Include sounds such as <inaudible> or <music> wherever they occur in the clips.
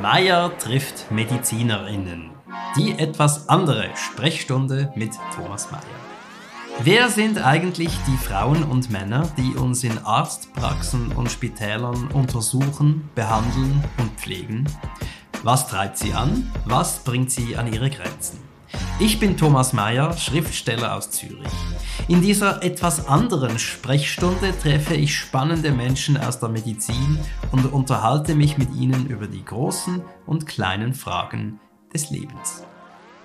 Meier trifft MedizinerInnen. Die etwas andere Sprechstunde mit Thomas Meier. Wer sind eigentlich die Frauen und Männer, die uns in Arztpraxen und Spitälern untersuchen, behandeln und pflegen? Was treibt sie an? Was bringt sie an ihre Grenzen? Ich bin Thomas Mayer, Schriftsteller aus Zürich. In dieser etwas anderen Sprechstunde treffe ich spannende Menschen aus der Medizin und unterhalte mich mit ihnen über die großen und kleinen Fragen des Lebens.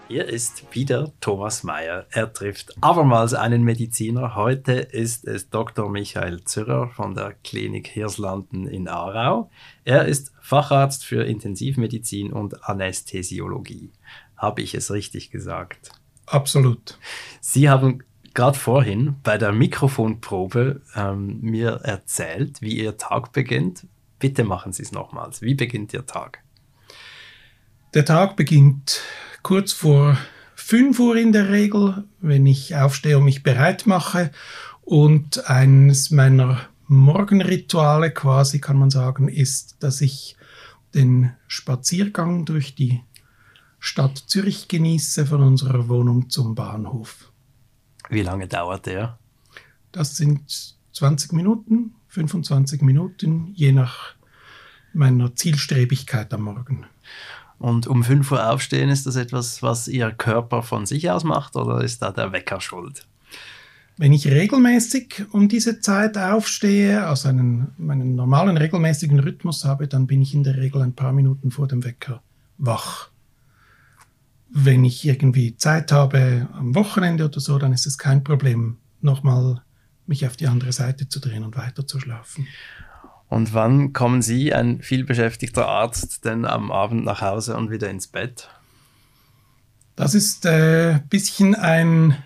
Hier ist wieder Thomas Mayer. Er trifft abermals einen Mediziner. Heute ist es Dr. Michael Zürrer von der Klinik Hirslanden in Aarau. Er ist Facharzt für Intensivmedizin und Anästhesiologie. Habe ich es richtig gesagt? Absolut. Sie haben gerade vorhin bei der Mikrofonprobe ähm, mir erzählt, wie Ihr Tag beginnt. Bitte machen Sie es nochmals. Wie beginnt Ihr Tag? Der Tag beginnt kurz vor 5 Uhr in der Regel, wenn ich aufstehe und mich bereit mache. Und eines meiner Morgenrituale quasi, kann man sagen, ist, dass ich den Spaziergang durch die Stadt Zürich genieße, von unserer Wohnung zum Bahnhof. Wie lange dauert der? Das sind 20 Minuten, 25 Minuten, je nach meiner Zielstrebigkeit am Morgen. Und um 5 Uhr aufstehen, ist das etwas, was Ihr Körper von sich aus macht oder ist da der Wecker schuld? Wenn ich regelmäßig um diese Zeit aufstehe, also einen, meinen normalen regelmäßigen Rhythmus habe, dann bin ich in der Regel ein paar Minuten vor dem Wecker wach. Wenn ich irgendwie Zeit habe am Wochenende oder so, dann ist es kein Problem, nochmal mich auf die andere Seite zu drehen und weiter zu schlafen. Und wann kommen Sie, ein vielbeschäftigter Arzt, denn am Abend nach Hause und wieder ins Bett? Das ist ein äh, bisschen ein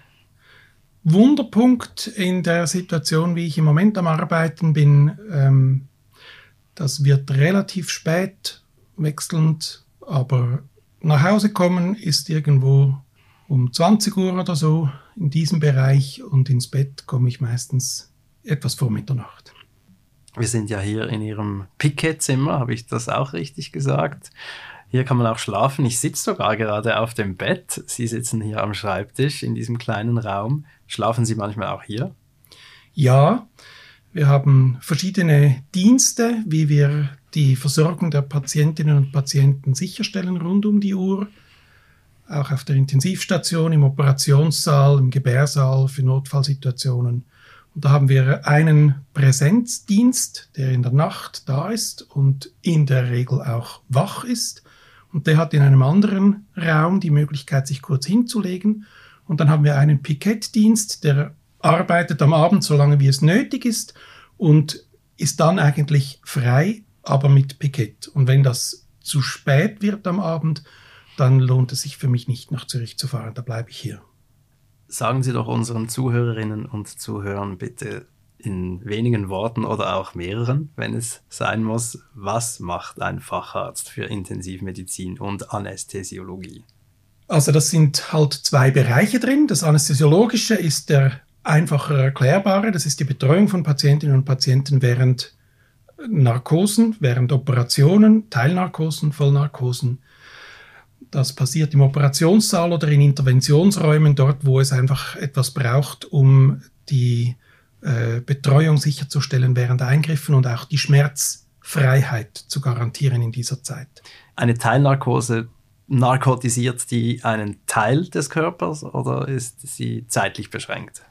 Wunderpunkt in der Situation, wie ich im Moment am Arbeiten bin. Ähm, das wird relativ spät wechselnd, aber nach Hause kommen ist irgendwo um 20 Uhr oder so in diesem Bereich und ins Bett komme ich meistens etwas vor Mitternacht. Wir sind ja hier in Ihrem Piquet-Zimmer, habe ich das auch richtig gesagt? Hier kann man auch schlafen. Ich sitze sogar gerade auf dem Bett. Sie sitzen hier am Schreibtisch in diesem kleinen Raum. Schlafen Sie manchmal auch hier? Ja, wir haben verschiedene Dienste, wie wir die Versorgung der Patientinnen und Patienten sicherstellen rund um die Uhr. Auch auf der Intensivstation, im Operationssaal, im Gebärsaal für Notfallsituationen. Und da haben wir einen Präsenzdienst, der in der Nacht da ist und in der Regel auch wach ist. Und der hat in einem anderen Raum die Möglichkeit, sich kurz hinzulegen. Und dann haben wir einen Pikettdienst, der arbeitet am Abend so lange, wie es nötig ist und ist dann eigentlich frei, aber mit Pikett. Und wenn das zu spät wird am Abend, dann lohnt es sich für mich nicht nach Zürich zu fahren, da bleibe ich hier. Sagen Sie doch unseren Zuhörerinnen und Zuhörern bitte in wenigen Worten oder auch mehreren, wenn es sein muss, was macht ein Facharzt für Intensivmedizin und Anästhesiologie? Also das sind halt zwei Bereiche drin. Das Anästhesiologische ist der einfacher erklärbare, das ist die Betreuung von Patientinnen und Patienten während Narkosen, während Operationen, Teilnarkosen, Vollnarkosen, das passiert im Operationssaal oder in Interventionsräumen, dort, wo es einfach etwas braucht, um die äh, Betreuung sicherzustellen während Eingriffen und auch die Schmerzfreiheit zu garantieren in dieser Zeit. Eine Teilnarkose narkotisiert die einen Teil des Körpers oder ist sie zeitlich beschränkt?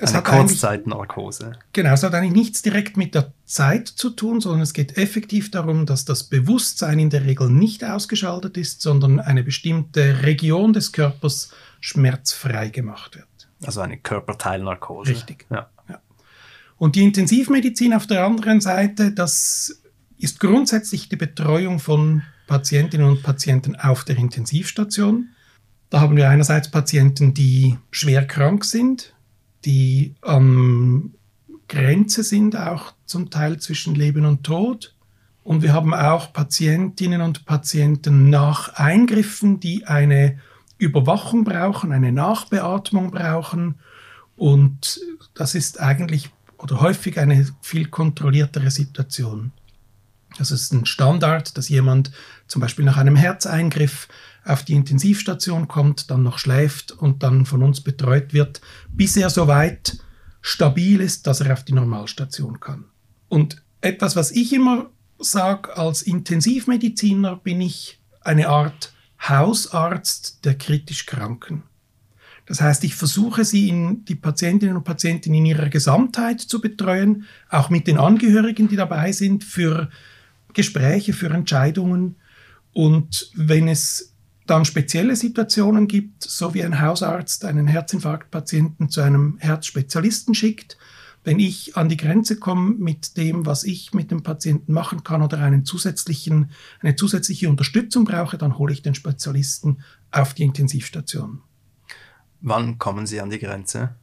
Es Eine Kurzzeitnarkose. Genau, es hat eigentlich nichts direkt mit der Zeit zu tun, sondern es geht effektiv darum, dass das Bewusstsein in der Regel nicht ausgeschaltet ist, sondern eine bestimmte Region des Körpers schmerzfrei gemacht wird. Also eine Körperteilnarkose. Richtig. Ja. ja. Und die Intensivmedizin auf der anderen Seite, das ist grundsätzlich die Betreuung von Patientinnen und Patienten auf der Intensivstation. Da haben wir einerseits Patienten, die schwer krank sind, die am Grenze sind, auch zum Teil zwischen Leben und Tod. Und wir haben auch Patientinnen und Patienten nach Eingriffen, die eine Überwachung brauchen, eine Nachbeatmung brauchen. Und das ist eigentlich oder häufig eine viel kontrolliertere Situation. Es ist ein Standard, dass jemand zum Beispiel nach einem Herzeingriff auf die Intensivstation kommt, dann noch schläft und dann von uns betreut wird, bis er soweit stabil ist, dass er auf die Normalstation kann. Und etwas, was ich immer sage, als Intensivmediziner bin ich eine Art Hausarzt der kritisch Kranken. Das heißt, ich versuche sie in die Patientinnen und Patienten in ihrer Gesamtheit zu betreuen, auch mit den Angehörigen, die dabei sind, für Gespräche, für Entscheidungen. Und wenn es dann spezielle Situationen gibt, so wie ein Hausarzt einen Herzinfarktpatienten zu einem Herzspezialisten schickt, wenn ich an die Grenze komme mit dem, was ich mit dem Patienten machen kann oder einen zusätzlichen, eine zusätzliche Unterstützung brauche, dann hole ich den Spezialisten auf die Intensivstation. Wann kommen Sie an die Grenze?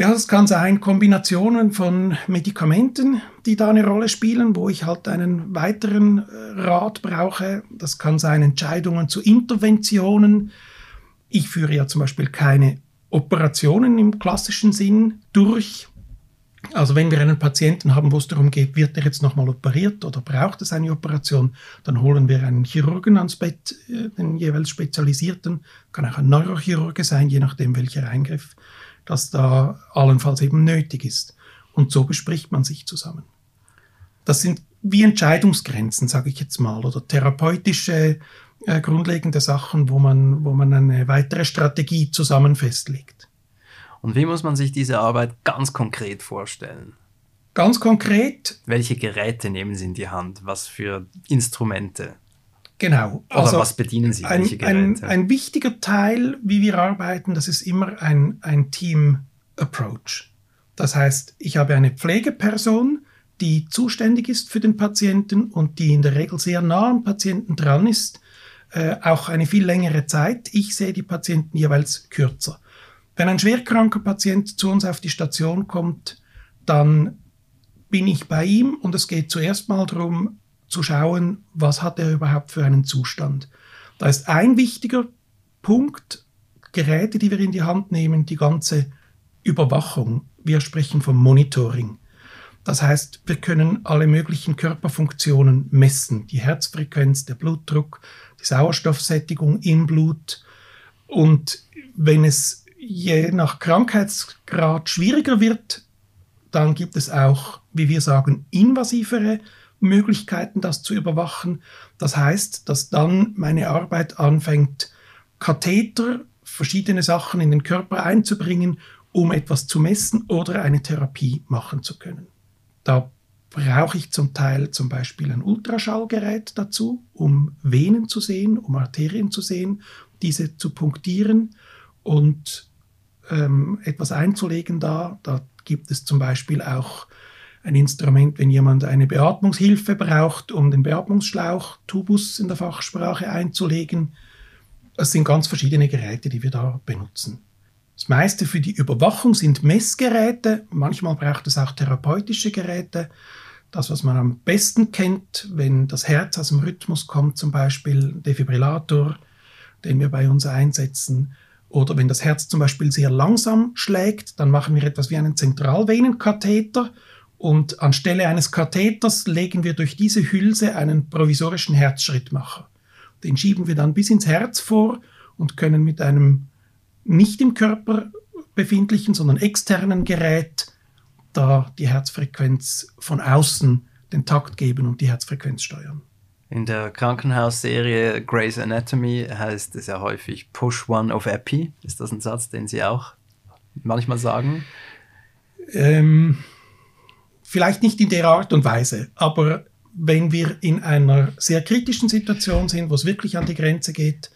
Ja, es kann sein Kombinationen von Medikamenten, die da eine Rolle spielen, wo ich halt einen weiteren äh, Rat brauche. Das kann sein Entscheidungen zu Interventionen. Ich führe ja zum Beispiel keine Operationen im klassischen Sinn durch. Also wenn wir einen Patienten haben, wo es darum geht, wird er jetzt nochmal operiert oder braucht es eine Operation, dann holen wir einen Chirurgen ans Bett, äh, den jeweils Spezialisierten, kann auch ein Neurochirurge sein, je nachdem welcher Eingriff das da allenfalls eben nötig ist. Und so bespricht man sich zusammen. Das sind wie Entscheidungsgrenzen, sage ich jetzt mal, oder therapeutische äh, grundlegende Sachen, wo man, wo man eine weitere Strategie zusammen festlegt. Und wie muss man sich diese Arbeit ganz konkret vorstellen? Ganz konkret. Welche Geräte nehmen Sie in die Hand? Was für Instrumente? Genau. Oder also was bedienen Sie? Ein, ein, ein, wichtiger Teil, wie wir arbeiten, das ist immer ein, ein Team-Approach. Das heißt, ich habe eine Pflegeperson, die zuständig ist für den Patienten und die in der Regel sehr nah am Patienten dran ist, äh, auch eine viel längere Zeit. Ich sehe die Patienten jeweils kürzer. Wenn ein schwerkranker Patient zu uns auf die Station kommt, dann bin ich bei ihm und es geht zuerst mal darum zu schauen, was hat er überhaupt für einen Zustand. Da ist ein wichtiger Punkt, Geräte, die wir in die Hand nehmen, die ganze Überwachung. Wir sprechen vom Monitoring. Das heißt, wir können alle möglichen Körperfunktionen messen. Die Herzfrequenz, der Blutdruck, die Sauerstoffsättigung im Blut. Und wenn es je nach Krankheitsgrad schwieriger wird, dann gibt es auch, wie wir sagen, invasivere Möglichkeiten, das zu überwachen. Das heißt, dass dann meine Arbeit anfängt, Katheter, verschiedene Sachen in den Körper einzubringen, um etwas zu messen oder eine Therapie machen zu können. Da brauche ich zum Teil zum Beispiel ein Ultraschallgerät dazu, um Venen zu sehen, um Arterien zu sehen, diese zu punktieren und ähm, etwas einzulegen da. Da gibt es zum Beispiel auch ein Instrument, wenn jemand eine Beatmungshilfe braucht, um den Beatmungsschlauch, Tubus in der Fachsprache einzulegen. Es sind ganz verschiedene Geräte, die wir da benutzen. Das meiste für die Überwachung sind Messgeräte. Manchmal braucht es auch therapeutische Geräte. Das, was man am besten kennt, wenn das Herz aus dem Rhythmus kommt, zum Beispiel Defibrillator, den wir bei uns einsetzen, oder wenn das Herz zum Beispiel sehr langsam schlägt, dann machen wir etwas wie einen Zentralvenenkatheter und anstelle eines Katheters legen wir durch diese Hülse einen provisorischen Herzschrittmacher. Den schieben wir dann bis ins Herz vor und können mit einem nicht im Körper befindlichen, sondern externen Gerät da die Herzfrequenz von außen den Takt geben und die Herzfrequenz steuern. In der Krankenhausserie Grey's Anatomy heißt es ja häufig Push One of Epi. Ist das ein Satz, den Sie auch manchmal sagen? Ähm, vielleicht nicht in der Art und Weise, aber wenn wir in einer sehr kritischen Situation sind, wo es wirklich an die Grenze geht,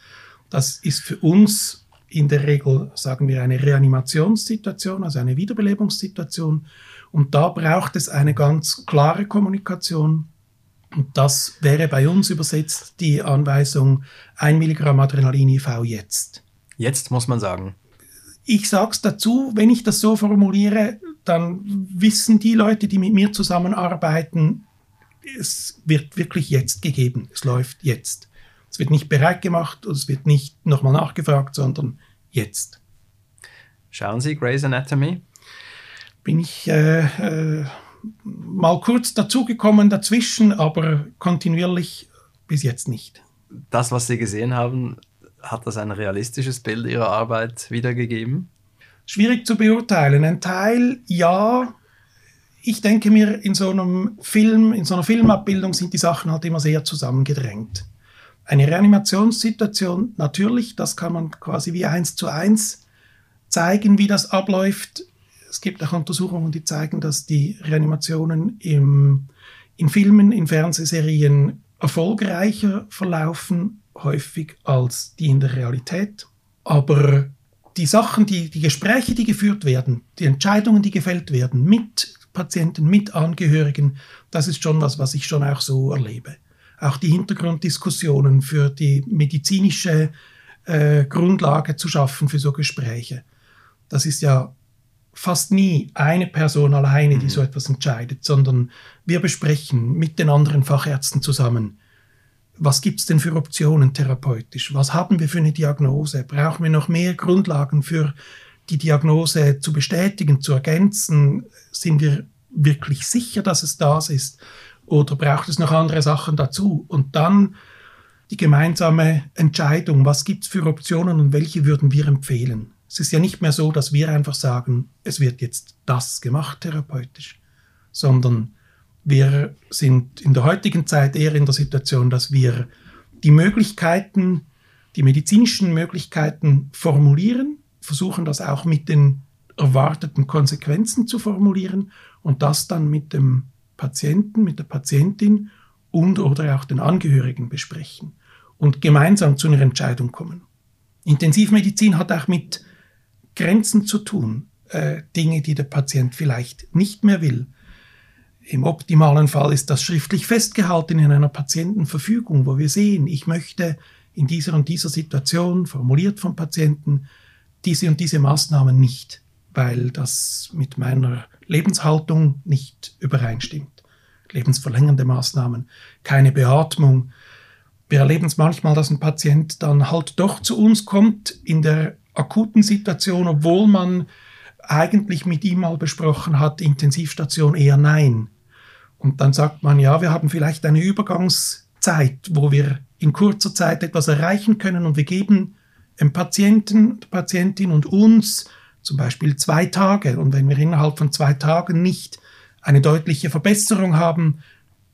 das ist für uns in der Regel, sagen wir, eine Reanimationssituation, also eine Wiederbelebungssituation. Und da braucht es eine ganz klare Kommunikation und das wäre bei uns übersetzt die Anweisung 1 Milligramm Adrenalin IV jetzt. Jetzt muss man sagen. Ich sage es dazu, wenn ich das so formuliere, dann wissen die Leute, die mit mir zusammenarbeiten, es wird wirklich jetzt gegeben. Es läuft jetzt. Es wird nicht bereit gemacht und es wird nicht nochmal nachgefragt, sondern jetzt. Schauen Sie Grey's Anatomy? Bin ich äh, äh, mal kurz dazugekommen dazwischen, aber kontinuierlich bis jetzt nicht. Das, was Sie gesehen haben, hat das ein realistisches Bild Ihrer Arbeit wiedergegeben? Schwierig zu beurteilen. Ein Teil ja. Ich denke mir, in so einem Film, in so einer Filmabbildung sind die Sachen halt immer sehr zusammengedrängt. Eine Reanimationssituation, natürlich, das kann man quasi wie eins zu eins zeigen, wie das abläuft. Es gibt auch Untersuchungen, die zeigen, dass die Reanimationen im, in Filmen, in Fernsehserien erfolgreicher verlaufen, häufig als die in der Realität. Aber die Sachen, die, die Gespräche, die geführt werden, die Entscheidungen, die gefällt werden mit Patienten, mit Angehörigen, das ist schon was, was ich schon auch so erlebe. Auch die Hintergrunddiskussionen für die medizinische äh, Grundlage zu schaffen für so Gespräche. Das ist ja fast nie eine Person alleine, die mhm. so etwas entscheidet, sondern wir besprechen mit den anderen Fachärzten zusammen, was gibt es denn für Optionen therapeutisch? Was haben wir für eine Diagnose? Brauchen wir noch mehr Grundlagen für die Diagnose zu bestätigen, zu ergänzen? Sind wir wirklich sicher, dass es das ist? Oder braucht es noch andere Sachen dazu? Und dann die gemeinsame Entscheidung, was gibt es für Optionen und welche würden wir empfehlen? Es ist ja nicht mehr so, dass wir einfach sagen, es wird jetzt das gemacht therapeutisch, sondern wir sind in der heutigen Zeit eher in der Situation, dass wir die Möglichkeiten, die medizinischen Möglichkeiten formulieren, versuchen das auch mit den erwarteten Konsequenzen zu formulieren und das dann mit dem Patienten, mit der Patientin und oder auch den Angehörigen besprechen und gemeinsam zu einer Entscheidung kommen. Intensivmedizin hat auch mit Grenzen zu tun, äh, Dinge, die der Patient vielleicht nicht mehr will, im optimalen Fall ist das schriftlich festgehalten in einer Patientenverfügung, wo wir sehen, ich möchte in dieser und dieser Situation, formuliert vom Patienten, diese und diese Maßnahmen nicht, weil das mit meiner Lebenshaltung nicht übereinstimmt. Lebensverlängernde Maßnahmen, keine Beatmung. Wir erleben es manchmal, dass ein Patient dann halt doch zu uns kommt in der akuten Situation, obwohl man eigentlich mit ihm mal besprochen hat, Intensivstation eher nein. Und dann sagt man, ja, wir haben vielleicht eine Übergangszeit, wo wir in kurzer Zeit etwas erreichen können und wir geben dem Patienten, der Patientin und uns zum Beispiel zwei Tage. Und wenn wir innerhalb von zwei Tagen nicht eine deutliche Verbesserung haben,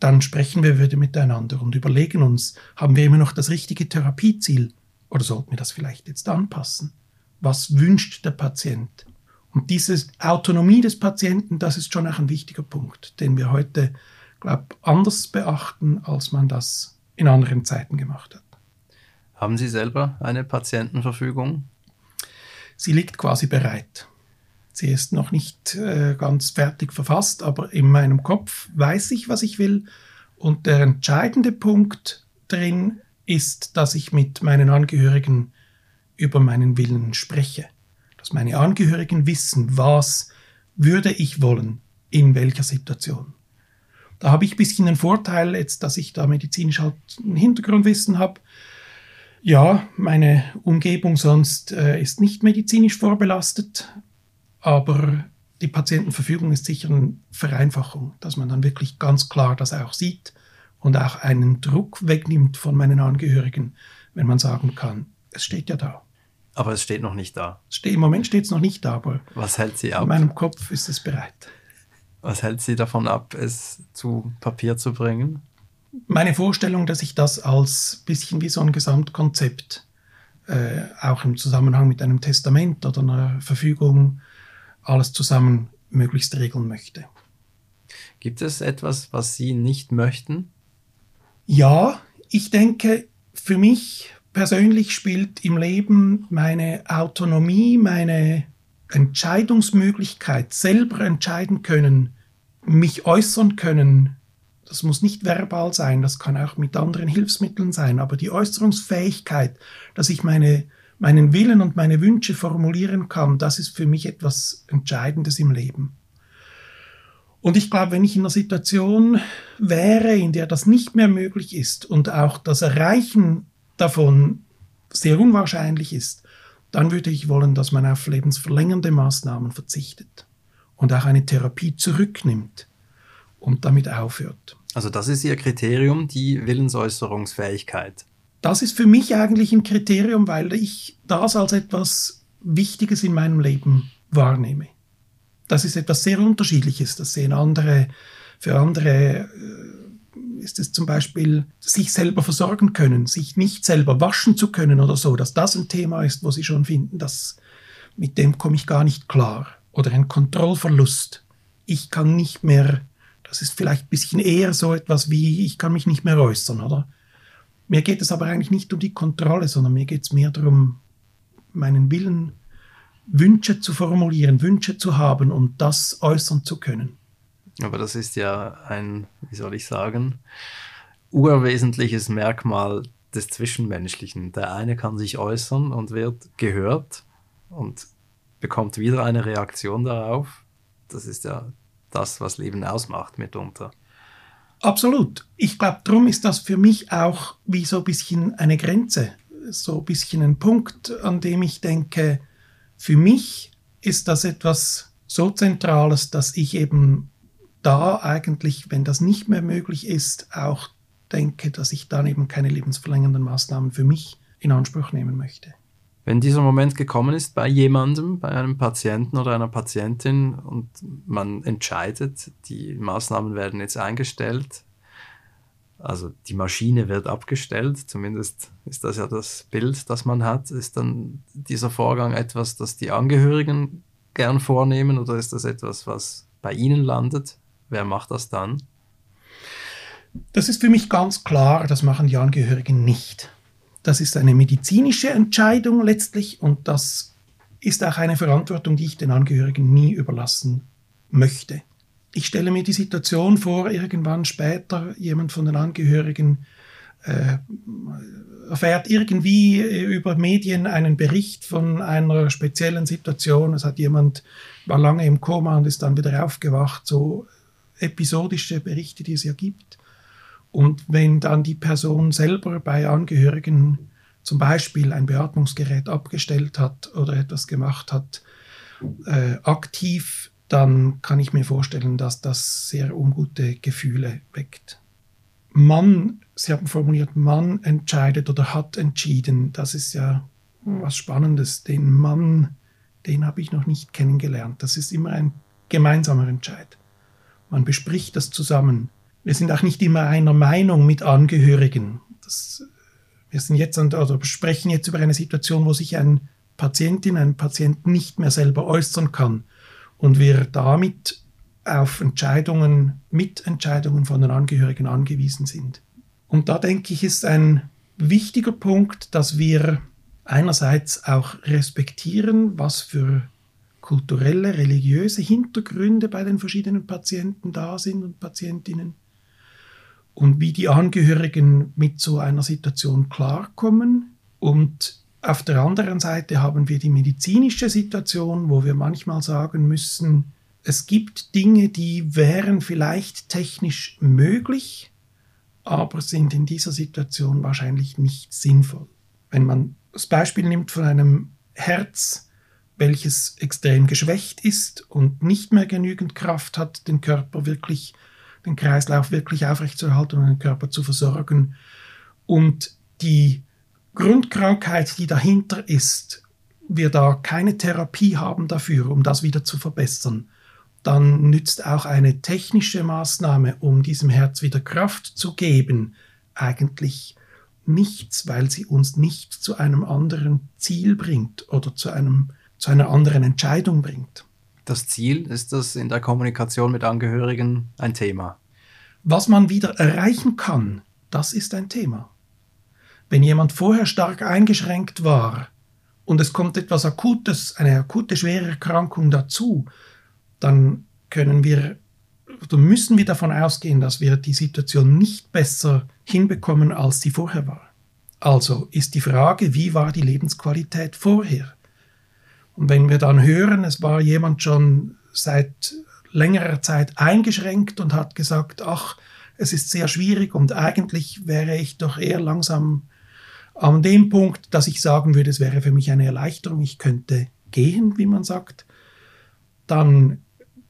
dann sprechen wir wieder miteinander und überlegen uns, haben wir immer noch das richtige Therapieziel oder sollten wir das vielleicht jetzt anpassen? Was wünscht der Patient? Und diese Autonomie des Patienten, das ist schon auch ein wichtiger Punkt, den wir heute, glaube anders beachten, als man das in anderen Zeiten gemacht hat. Haben Sie selber eine Patientenverfügung? Sie liegt quasi bereit. Sie ist noch nicht äh, ganz fertig verfasst, aber in meinem Kopf weiß ich, was ich will. Und der entscheidende Punkt drin ist, dass ich mit meinen Angehörigen über meinen Willen spreche dass meine Angehörigen wissen, was würde ich wollen, in welcher Situation. Da habe ich ein bisschen den Vorteil, jetzt, dass ich da medizinisch halt ein Hintergrundwissen habe. Ja, meine Umgebung sonst äh, ist nicht medizinisch vorbelastet, aber die Patientenverfügung ist sicher eine Vereinfachung, dass man dann wirklich ganz klar das auch sieht und auch einen Druck wegnimmt von meinen Angehörigen, wenn man sagen kann, es steht ja da. Aber es steht noch nicht da. Im Moment steht es noch nicht da, aber was hält Sie ab? In meinem Kopf ist es bereit. Was hält Sie davon ab, es zu Papier zu bringen? Meine Vorstellung, dass ich das als bisschen wie so ein Gesamtkonzept, äh, auch im Zusammenhang mit einem Testament oder einer Verfügung, alles zusammen möglichst regeln möchte. Gibt es etwas, was Sie nicht möchten? Ja, ich denke, für mich persönlich spielt im Leben meine Autonomie, meine Entscheidungsmöglichkeit, selber entscheiden können, mich äußern können. Das muss nicht verbal sein, das kann auch mit anderen Hilfsmitteln sein, aber die Äußerungsfähigkeit, dass ich meine, meinen Willen und meine Wünsche formulieren kann, das ist für mich etwas Entscheidendes im Leben. Und ich glaube, wenn ich in einer Situation wäre, in der das nicht mehr möglich ist und auch das Erreichen davon sehr unwahrscheinlich ist, dann würde ich wollen, dass man auf lebensverlängernde Maßnahmen verzichtet und auch eine Therapie zurücknimmt. und damit aufhört. Also das ist Ihr Kriterium, die Willensäußerungsfähigkeit. Das ist für mich eigentlich ein Kriterium, weil ich das als etwas Wichtiges in meinem Leben wahrnehme. Das ist etwas sehr Unterschiedliches. Das sehen andere, für andere äh, ist es zum Beispiel, sich selber versorgen können, sich nicht selber waschen zu können oder so, dass das ein Thema ist, wo sie schon finden, dass mit dem komme ich gar nicht klar. Oder ein Kontrollverlust. Ich kann nicht mehr, das ist vielleicht ein bisschen eher so etwas wie, ich kann mich nicht mehr äußern, oder? Mir geht es aber eigentlich nicht um die Kontrolle, sondern mir geht es mehr darum, meinen Willen, Wünsche zu formulieren, Wünsche zu haben und das äußern zu können. Aber das ist ja ein, wie soll ich sagen, urwesentliches Merkmal des Zwischenmenschlichen. Der eine kann sich äußern und wird gehört und bekommt wieder eine Reaktion darauf. Das ist ja das, was Leben ausmacht mitunter. Absolut. Ich glaube, darum ist das für mich auch wie so ein bisschen eine Grenze, so ein bisschen ein Punkt, an dem ich denke, für mich ist das etwas so Zentrales, dass ich eben da eigentlich, wenn das nicht mehr möglich ist, auch denke, dass ich dann eben keine lebensverlängernden Maßnahmen für mich in Anspruch nehmen möchte. Wenn dieser Moment gekommen ist bei jemandem, bei einem Patienten oder einer Patientin und man entscheidet, die Maßnahmen werden jetzt eingestellt, also die Maschine wird abgestellt, zumindest ist das ja das Bild, das man hat, ist dann dieser Vorgang etwas, das die Angehörigen gern vornehmen oder ist das etwas, was bei Ihnen landet? Wer macht das dann? Das ist für mich ganz klar, das machen die Angehörigen nicht. Das ist eine medizinische Entscheidung letztlich und das ist auch eine Verantwortung, die ich den Angehörigen nie überlassen möchte. Ich stelle mir die Situation vor, irgendwann später jemand von den Angehörigen äh, erfährt irgendwie über Medien einen Bericht von einer speziellen Situation. Es hat jemand, war lange im Koma und ist dann wieder aufgewacht, so episodische Berichte, die es ja gibt. Und wenn dann die Person selber bei Angehörigen zum Beispiel ein Beatmungsgerät abgestellt hat oder etwas gemacht hat, äh, aktiv, dann kann ich mir vorstellen, dass das sehr ungute Gefühle weckt. Mann, Sie haben formuliert, Mann entscheidet oder hat entschieden. Das ist ja was Spannendes. Den Mann, den habe ich noch nicht kennengelernt. Das ist immer ein gemeinsamer Entscheid. Man bespricht das zusammen. Wir sind auch nicht immer einer Meinung mit Angehörigen. Das, wir sind jetzt an, oder sprechen jetzt über eine Situation, wo sich ein Patientin, ein Patient nicht mehr selber äußern kann und wir damit auf Entscheidungen, Mitentscheidungen von den Angehörigen angewiesen sind. Und da denke ich, ist ein wichtiger Punkt, dass wir einerseits auch respektieren, was für kulturelle, religiöse Hintergründe bei den verschiedenen Patienten da sind und Patientinnen und wie die Angehörigen mit so einer Situation klarkommen. Und auf der anderen Seite haben wir die medizinische Situation, wo wir manchmal sagen müssen, es gibt Dinge, die wären vielleicht technisch möglich, aber sind in dieser Situation wahrscheinlich nicht sinnvoll. Wenn man das Beispiel nimmt von einem Herz, welches extrem geschwächt ist und nicht mehr genügend Kraft hat, den Körper wirklich den Kreislauf wirklich aufrechtzuerhalten und den Körper zu versorgen. Und die Grundkrankheit, die dahinter ist, wir da keine Therapie haben dafür, um das wieder zu verbessern, dann nützt auch eine technische Maßnahme, um diesem Herz wieder Kraft zu geben, eigentlich nichts, weil sie uns nicht zu einem anderen Ziel bringt oder zu, einem, zu einer anderen Entscheidung bringt das Ziel? Ist das in der Kommunikation mit Angehörigen ein Thema? Was man wieder erreichen kann, das ist ein Thema. Wenn jemand vorher stark eingeschränkt war und es kommt etwas Akutes, eine akute schwere Erkrankung dazu, dann können wir oder müssen wir davon ausgehen, dass wir die Situation nicht besser hinbekommen, als sie vorher war. Also ist die Frage, wie war die Lebensqualität vorher? Und wenn wir dann hören, es war jemand schon seit längerer Zeit eingeschränkt und hat gesagt, ach, es ist sehr schwierig und eigentlich wäre ich doch eher langsam an dem Punkt, dass ich sagen würde, es wäre für mich eine Erleichterung, ich könnte gehen, wie man sagt, dann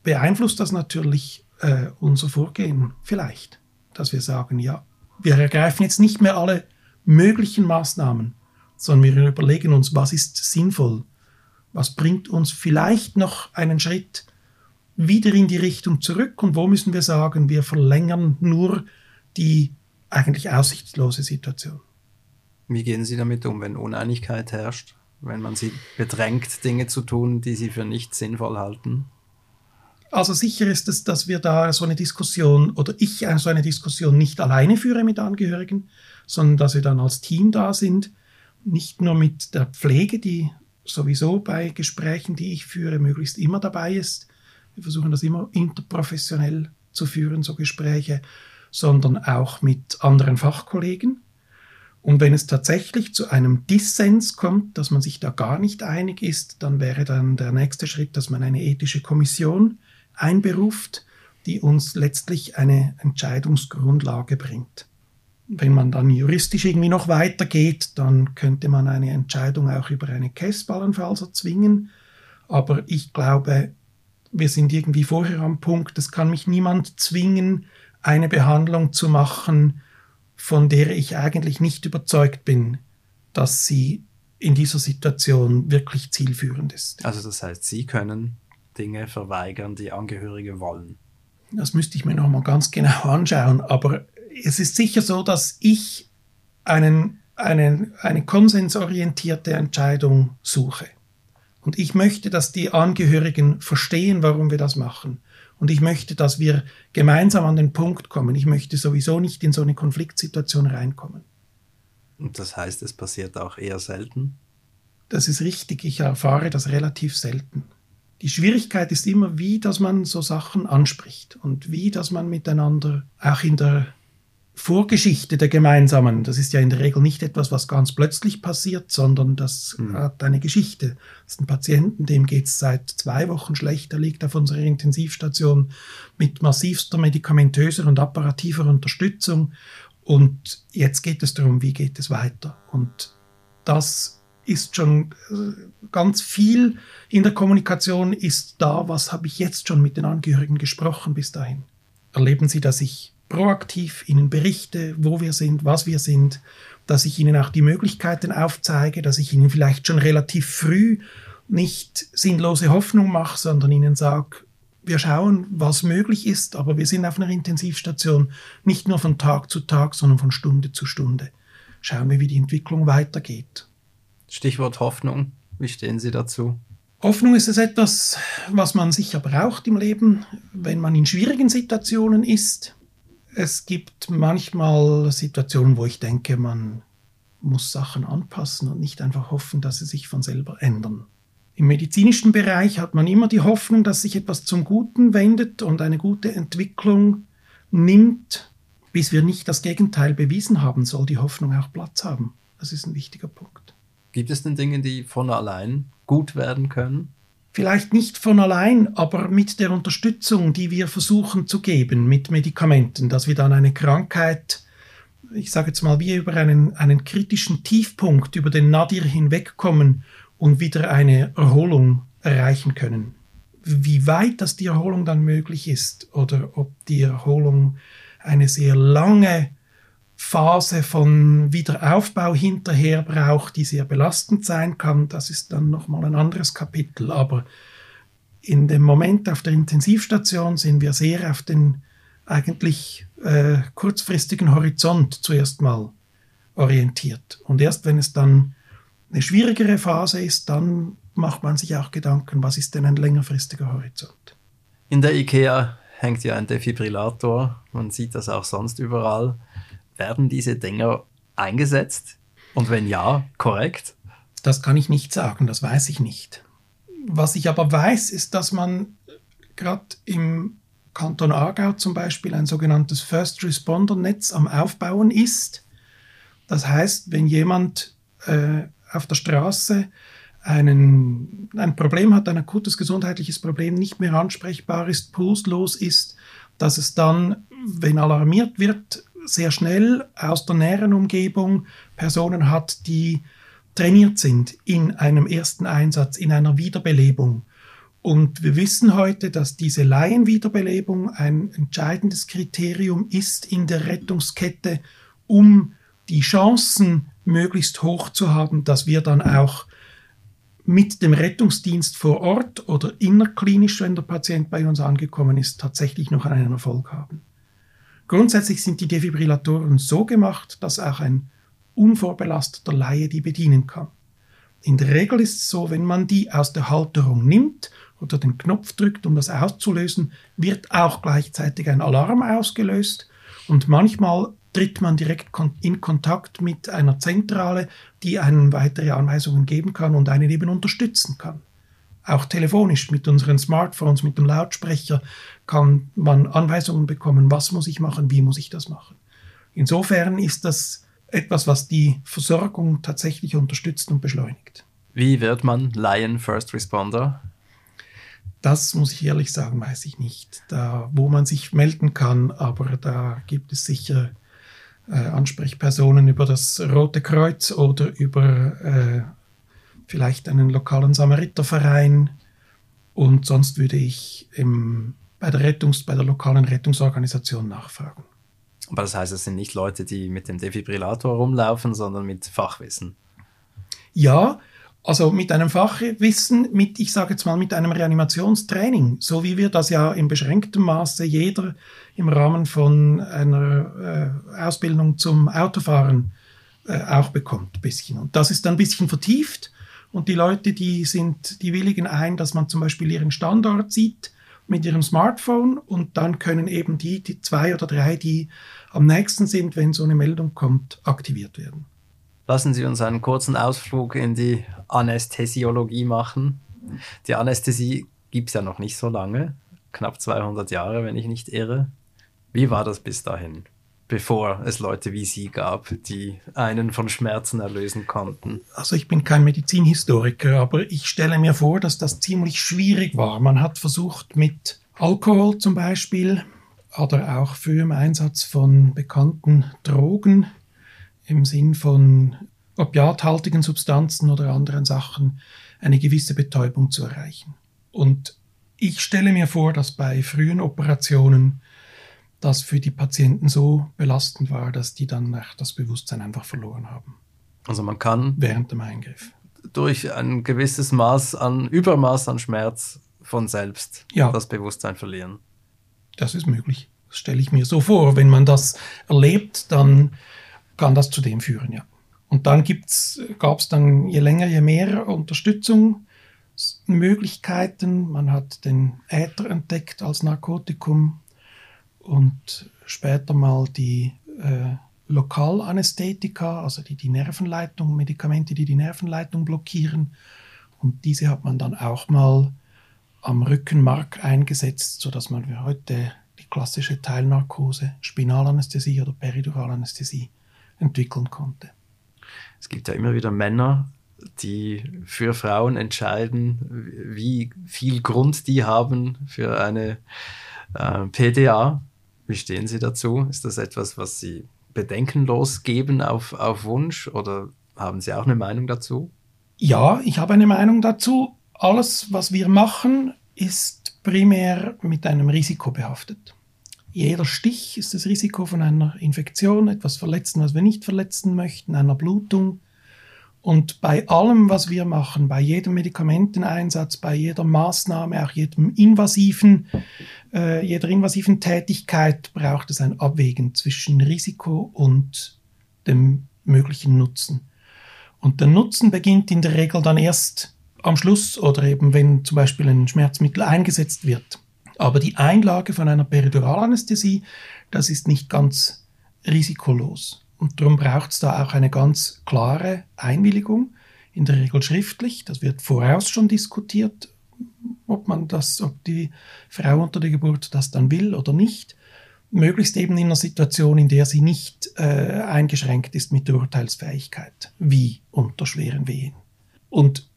beeinflusst das natürlich äh, unser Vorgehen vielleicht, dass wir sagen, ja, wir ergreifen jetzt nicht mehr alle möglichen Maßnahmen, sondern wir überlegen uns, was ist sinnvoll, was bringt uns vielleicht noch einen Schritt wieder in die Richtung zurück und wo müssen wir sagen, wir verlängern nur die eigentlich aussichtslose Situation. Wie gehen Sie damit um, wenn Uneinigkeit herrscht, wenn man Sie bedrängt, Dinge zu tun, die Sie für nicht sinnvoll halten? Also sicher ist es, dass wir da so eine Diskussion oder ich so eine Diskussion nicht alleine führe mit Angehörigen, sondern dass wir dann als Team da sind, nicht nur mit der Pflege, die sowieso bei Gesprächen, die ich führe, möglichst immer dabei ist. Wir versuchen das immer interprofessionell zu führen, so Gespräche, sondern auch mit anderen Fachkollegen. Und wenn es tatsächlich zu einem Dissens kommt, dass man sich da gar nicht einig ist, dann wäre dann der nächste Schritt, dass man eine ethische Kommission einberuft, die uns letztlich eine Entscheidungsgrundlage bringt. Wenn man dann juristisch irgendwie noch weitergeht, dann könnte man eine Entscheidung auch über eine allenfalls erzwingen. Aber ich glaube, wir sind irgendwie vorher am Punkt, es kann mich niemand zwingen, eine Behandlung zu machen, von der ich eigentlich nicht überzeugt bin, dass sie in dieser Situation wirklich zielführend ist. Also das heißt, Sie können Dinge verweigern, die Angehörige wollen. Das müsste ich mir nochmal ganz genau <laughs> anschauen. Aber es ist sicher so, dass ich einen, einen, eine konsensorientierte Entscheidung suche. Und ich möchte, dass die Angehörigen verstehen, warum wir das machen. Und ich möchte, dass wir gemeinsam an den Punkt kommen. Ich möchte sowieso nicht in so eine Konfliktsituation reinkommen. Und das heißt, es passiert auch eher selten? Das ist richtig. Ich erfahre das relativ selten. Die Schwierigkeit ist immer, wie, dass man so Sachen anspricht und wie, dass man miteinander auch in der Vorgeschichte der gemeinsamen, das ist ja in der Regel nicht etwas, was ganz plötzlich passiert, sondern das mhm. hat eine Geschichte. Das ist ein Patienten, dem geht es seit zwei Wochen schlecht, der liegt auf unserer Intensivstation mit massivster medikamentöser und apparativer Unterstützung. Und jetzt geht es darum, wie geht es weiter. Und das ist schon äh, ganz viel in der Kommunikation ist da, was habe ich jetzt schon mit den Angehörigen gesprochen bis dahin. Erleben Sie, dass ich proaktiv Ihnen berichte, wo wir sind, was wir sind, dass ich Ihnen auch die Möglichkeiten aufzeige, dass ich Ihnen vielleicht schon relativ früh nicht sinnlose Hoffnung mache, sondern Ihnen sage, wir schauen, was möglich ist, aber wir sind auf einer Intensivstation nicht nur von Tag zu Tag, sondern von Stunde zu Stunde. Schauen wir, wie die Entwicklung weitergeht. Stichwort Hoffnung. Wie stehen Sie dazu? Hoffnung ist es etwas, was man sicher braucht im Leben, wenn man in schwierigen Situationen ist. Es gibt manchmal Situationen, wo ich denke, man muss Sachen anpassen und nicht einfach hoffen, dass sie sich von selber ändern. Im medizinischen Bereich hat man immer die Hoffnung, dass sich etwas zum Guten wendet und eine gute Entwicklung nimmt. Bis wir nicht das Gegenteil bewiesen haben, soll die Hoffnung auch Platz haben. Das ist ein wichtiger Punkt. Gibt es denn Dinge, die von allein gut werden können? Vielleicht nicht von allein, aber mit der Unterstützung, die wir versuchen zu geben mit Medikamenten, dass wir dann eine Krankheit, ich sage jetzt mal, wie über einen, einen kritischen Tiefpunkt, über den Nadir hinwegkommen und wieder eine Erholung erreichen können. Wie weit das die Erholung dann möglich ist oder ob die Erholung eine sehr lange Phase von Wiederaufbau hinterher braucht, die sehr belastend sein kann, das ist dann nochmal ein anderes Kapitel. Aber in dem Moment auf der Intensivstation sind wir sehr auf den eigentlich äh, kurzfristigen Horizont zuerst mal orientiert. Und erst wenn es dann eine schwierigere Phase ist, dann macht man sich auch Gedanken, was ist denn ein längerfristiger Horizont. In der IKEA hängt ja ein Defibrillator, man sieht das auch sonst überall. Werden diese Dinger eingesetzt? Und wenn ja, korrekt? Das kann ich nicht sagen, das weiß ich nicht. Was ich aber weiß, ist, dass man gerade im Kanton Aargau zum Beispiel ein sogenanntes First Responder Netz am Aufbauen ist. Das heißt, wenn jemand äh, auf der Straße einen, ein Problem hat, ein akutes gesundheitliches Problem, nicht mehr ansprechbar ist, pulslos ist, dass es dann, wenn alarmiert wird, sehr schnell aus der näheren Umgebung Personen hat, die trainiert sind in einem ersten Einsatz, in einer Wiederbelebung Und wir wissen heute, dass diese Laienwiederbelebung ein entscheidendes Kriterium ist in der Rettungskette, um die Chancen möglichst hoch zu haben, dass wir dann auch mit dem Rettungsdienst vor Ort oder innerklinisch, wenn der Patient bei uns angekommen ist, tatsächlich noch einen Erfolg haben. Grundsätzlich sind die Defibrillatoren so gemacht, dass auch ein unvorbelasteter Laie die bedienen kann. In der Regel ist es so, wenn man die aus der Halterung nimmt oder den Knopf drückt, um das auszulösen, wird auch gleichzeitig ein Alarm ausgelöst und manchmal tritt man direkt in Kontakt mit einer Zentrale, die einem weitere Anweisungen geben kann und einen eben unterstützen kann. Auch telefonisch mit unseren Smartphones, mit dem Lautsprecher kann man Anweisungen bekommen, was muss ich machen, wie muss ich das machen. Insofern ist das etwas, was die Versorgung tatsächlich unterstützt und beschleunigt. Wie wird man Lion First Responder? Das muss ich ehrlich sagen, weiß ich nicht. Da, wo man sich melden kann, aber da gibt es sicher äh, Ansprechpersonen über das Rote Kreuz oder über äh, vielleicht einen lokalen Samariterverein. Und sonst würde ich im, bei, der Rettungs-, bei der lokalen Rettungsorganisation nachfragen. Aber das heißt, es sind nicht Leute, die mit dem Defibrillator rumlaufen, sondern mit Fachwissen. Ja, also mit einem Fachwissen, mit, ich sage jetzt mal, mit einem Reanimationstraining, so wie wir das ja in beschränktem Maße jeder im Rahmen von einer äh, Ausbildung zum Autofahren äh, auch bekommt, bisschen. Und das ist dann ein bisschen vertieft und die Leute, die sind, die willigen ein, dass man zum Beispiel ihren Standort sieht mit ihrem Smartphone und dann können eben die, die zwei oder drei, die am nächsten sind, wenn so eine Meldung kommt, aktiviert werden. Lassen Sie uns einen kurzen Ausflug in die Anästhesiologie machen. Die Anästhesie gibt es ja noch nicht so lange, knapp 200 Jahre, wenn ich nicht irre. Wie war das bis dahin, bevor es Leute wie Sie gab, die einen von Schmerzen erlösen konnten? Also ich bin kein Medizinhistoriker, aber ich stelle mir vor, dass das ziemlich schwierig war. Man hat versucht mit Alkohol zum Beispiel oder auch frühem Einsatz von bekannten Drogen im Sinn von opiathaltigen Substanzen oder anderen Sachen eine gewisse Betäubung zu erreichen. Und ich stelle mir vor, dass bei frühen Operationen das für die Patienten so belastend war, dass die dann das Bewusstsein einfach verloren haben. Also man kann während dem Eingriff durch ein gewisses Maß an Übermaß an Schmerz von selbst ja. das Bewusstsein verlieren. Das ist möglich. Das stelle ich mir so vor. Wenn man das erlebt, dann kann das zu dem führen, ja. Und dann gab es dann je länger, je mehr Unterstützung, Möglichkeiten. Man hat den Äther entdeckt als Narkotikum und später mal die äh, Lokalanästhetika, also die die Nervenleitung, Medikamente, die die Nervenleitung blockieren. Und diese hat man dann auch mal am Rückenmark eingesetzt, sodass man heute die klassische Teilnarkose, Spinalanästhesie oder Periduralanästhesie entwickeln konnte. Es gibt ja immer wieder Männer, die für Frauen entscheiden, wie viel Grund die haben für eine äh, PDA. Wie stehen Sie dazu? Ist das etwas, was Sie bedenkenlos geben auf, auf Wunsch oder haben Sie auch eine Meinung dazu? Ja, ich habe eine Meinung dazu. Alles, was wir machen, ist primär mit einem Risiko behaftet. Jeder Stich ist das Risiko von einer Infektion, etwas Verletzten, was wir nicht verletzen möchten, einer Blutung. Und bei allem, was wir machen, bei jedem Medikamenteneinsatz, bei jeder Maßnahme, auch jedem invasiven, äh, jeder invasiven Tätigkeit braucht es ein Abwägen zwischen Risiko und dem möglichen Nutzen. Und der Nutzen beginnt in der Regel dann erst am Schluss oder eben wenn zum Beispiel ein Schmerzmittel eingesetzt wird. Aber die Einlage von einer Periduralanästhesie, das ist nicht ganz risikolos. Und darum braucht es da auch eine ganz klare Einwilligung, in der Regel schriftlich. Das wird voraus schon diskutiert, ob man das, ob die Frau unter der Geburt das dann will oder nicht. Möglichst eben in einer Situation, in der sie nicht äh, eingeschränkt ist mit der Urteilsfähigkeit, wie unter schweren Wehen. Und